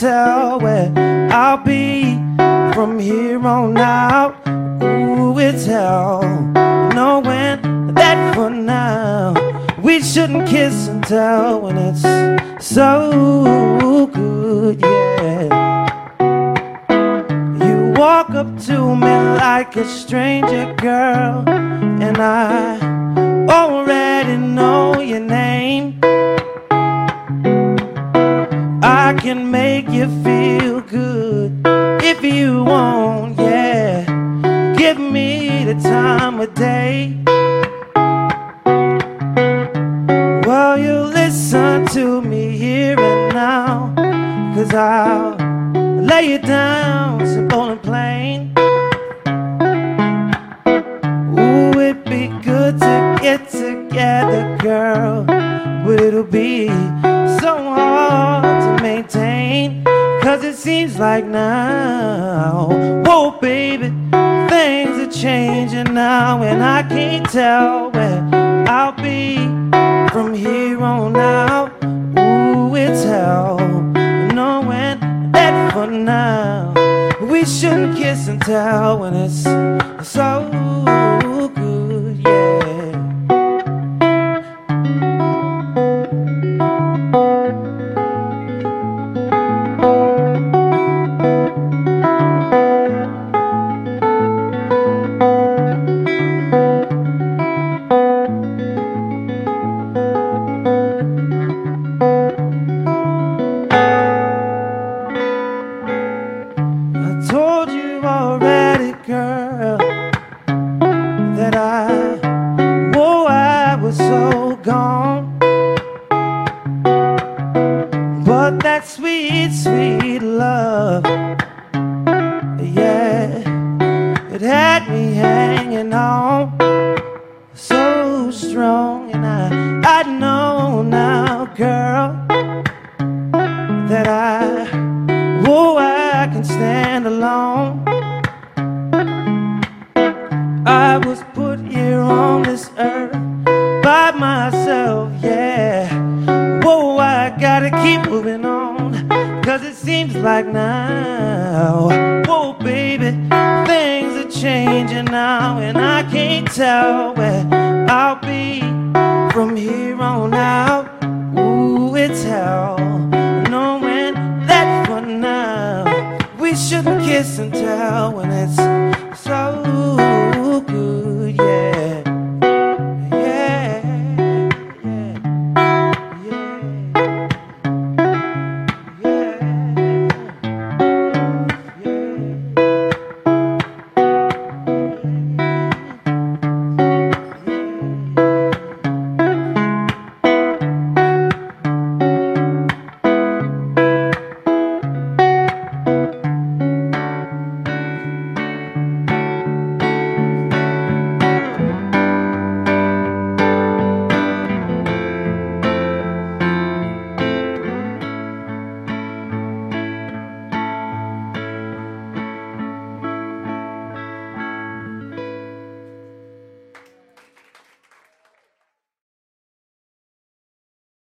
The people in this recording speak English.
tell where I'll be from here on out. Ooh, it's hell. Knowing that for now, we shouldn't kiss and tell when it's so good, yeah. You walk up to me like a stranger, girl, and I already know your name. I can make you feel good if you want, yeah. Give me the time of day. Well, you listen to me here and now, cause I'll lay it down simple and plain. Ooh, it'd be good to get together, girl, but it'll be seems like now, whoa, baby, things are changing now, and I can't tell where I'll be from here on out. Ooh, it's hell, knowing that for now, we shouldn't kiss and tell when it's so was so gone. But that sweet, sweet love, yeah, it had me hanging on so strong. And I, I know now, girl, that I, whoa, I can stand alone. I was moving on. Cause it seems like now, whoa, baby, things are changing now, and I can't tell where I'll be from here on out. Ooh, it's hell.